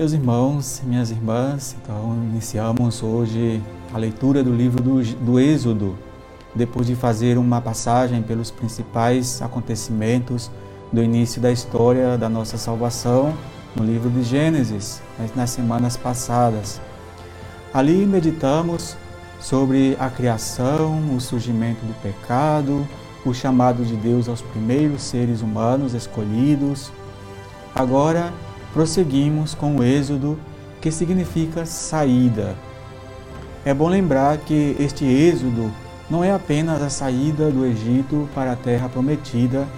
Meus irmãos, minhas irmãs, então iniciamos hoje a leitura do livro do, do Êxodo, depois de fazer uma passagem pelos principais acontecimentos do início da história da nossa salvação no livro de Gênesis, nas semanas passadas. Ali meditamos sobre a criação, o surgimento do pecado, o chamado de Deus aos primeiros seres humanos escolhidos. Agora prosseguimos com o Êxodo, que significa saída. É bom lembrar que este Êxodo não é apenas a saída do Egito para a terra prometida,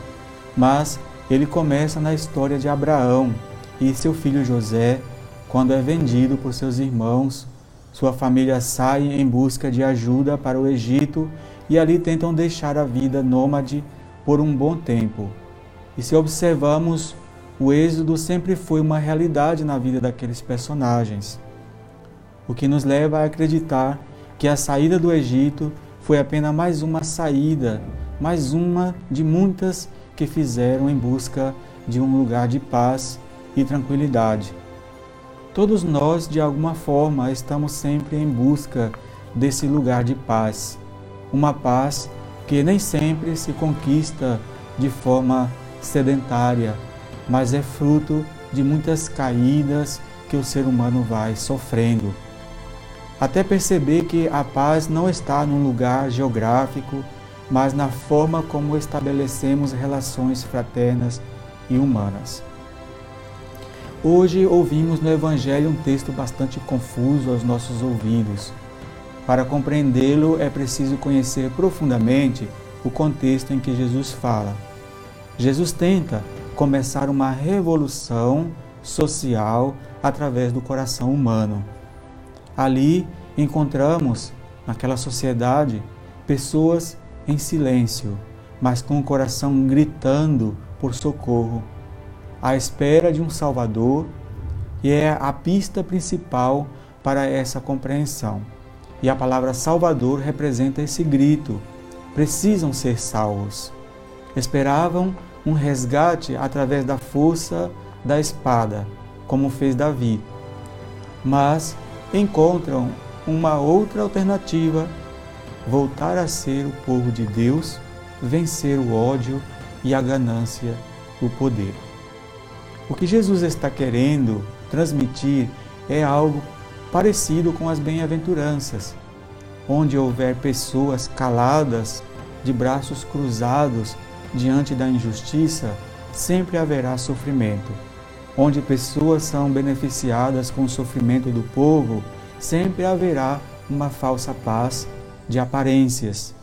mas ele começa na história de Abraão e seu filho José, quando é vendido por seus irmãos. Sua família sai em busca de ajuda para o Egito e ali tentam deixar a vida nômade por um bom tempo. E se observamos, o êxodo sempre foi uma realidade na vida daqueles personagens. O que nos leva a acreditar que a saída do Egito foi apenas mais uma saída, mais uma de muitas que fizeram em busca de um lugar de paz e tranquilidade. Todos nós, de alguma forma, estamos sempre em busca desse lugar de paz. Uma paz que nem sempre se conquista de forma sedentária, mas é fruto de muitas caídas que o ser humano vai sofrendo até perceber que a paz não está num lugar geográfico, mas na forma como estabelecemos relações fraternas e humanas. Hoje ouvimos no Evangelho um texto bastante confuso aos nossos ouvidos. Para compreendê-lo é preciso conhecer profundamente o contexto em que Jesus fala. Jesus tenta começar uma revolução social através do coração humano. Ali encontramos, naquela sociedade, pessoas em silêncio, mas com o coração gritando por socorro, à espera de um Salvador, e é a pista principal para essa compreensão. E a palavra Salvador representa esse grito: precisam ser salvos. Esperavam um resgate através da força da espada, como fez Davi. Mas encontram uma outra alternativa, voltar a ser o povo de Deus, vencer o ódio e a ganância, o poder. O que Jesus está querendo transmitir é algo parecido com as bem-aventuranças, onde houver pessoas caladas, de braços cruzados diante da injustiça, sempre haverá sofrimento onde pessoas são beneficiadas com o sofrimento do povo, sempre haverá uma falsa paz de aparências.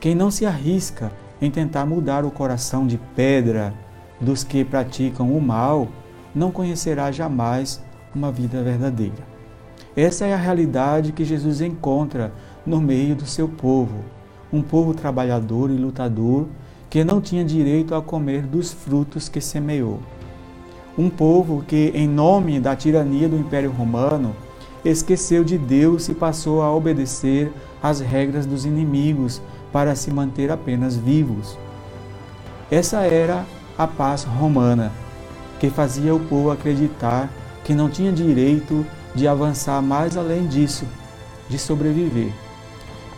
Quem não se arrisca em tentar mudar o coração de pedra dos que praticam o mal, não conhecerá jamais uma vida verdadeira. Essa é a realidade que Jesus encontra no meio do seu povo, um povo trabalhador e lutador que não tinha direito a comer dos frutos que semeou um povo que, em nome da tirania do Império Romano, esqueceu de Deus e passou a obedecer às regras dos inimigos para se manter apenas vivos. Essa era a paz romana, que fazia o povo acreditar que não tinha direito de avançar mais além disso, de sobreviver.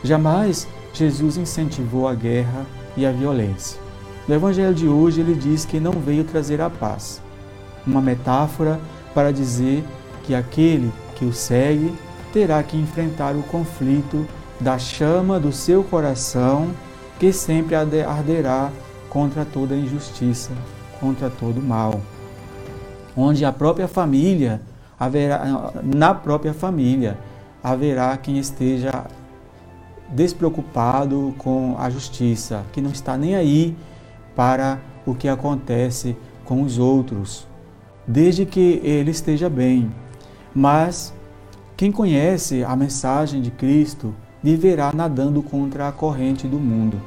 Jamais Jesus incentivou a guerra e a violência. No Evangelho de hoje, ele diz que não veio trazer a paz, uma metáfora para dizer que aquele que o segue terá que enfrentar o conflito da chama do seu coração, que sempre arderá contra toda injustiça, contra todo mal. Onde a própria família haverá na própria família haverá quem esteja despreocupado com a justiça, que não está nem aí para o que acontece com os outros desde que ele esteja bem. Mas quem conhece a mensagem de Cristo viverá nadando contra a corrente do mundo.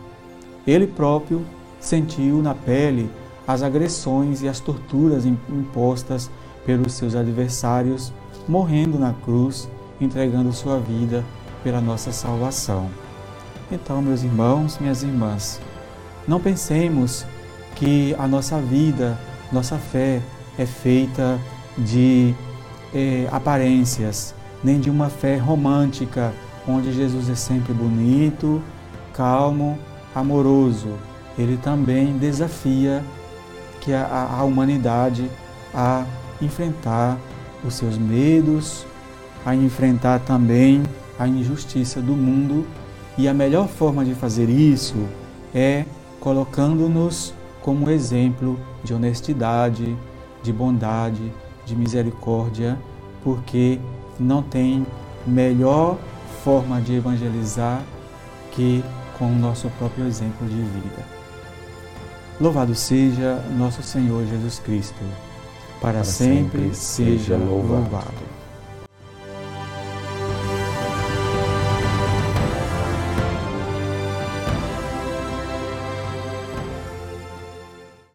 Ele próprio sentiu na pele as agressões e as torturas impostas pelos seus adversários, morrendo na cruz, entregando sua vida pela nossa salvação. Então, meus irmãos, minhas irmãs, não pensemos que a nossa vida, nossa fé é feita de é, aparências, nem de uma fé romântica, onde Jesus é sempre bonito, calmo, amoroso. Ele também desafia que a, a humanidade a enfrentar os seus medos, a enfrentar também a injustiça do mundo. E a melhor forma de fazer isso é colocando-nos como exemplo de honestidade, de bondade, de misericórdia, porque não tem melhor forma de evangelizar que com o nosso próprio exemplo de vida. Louvado seja nosso Senhor Jesus Cristo, para, para sempre, sempre, seja louvado. louvado.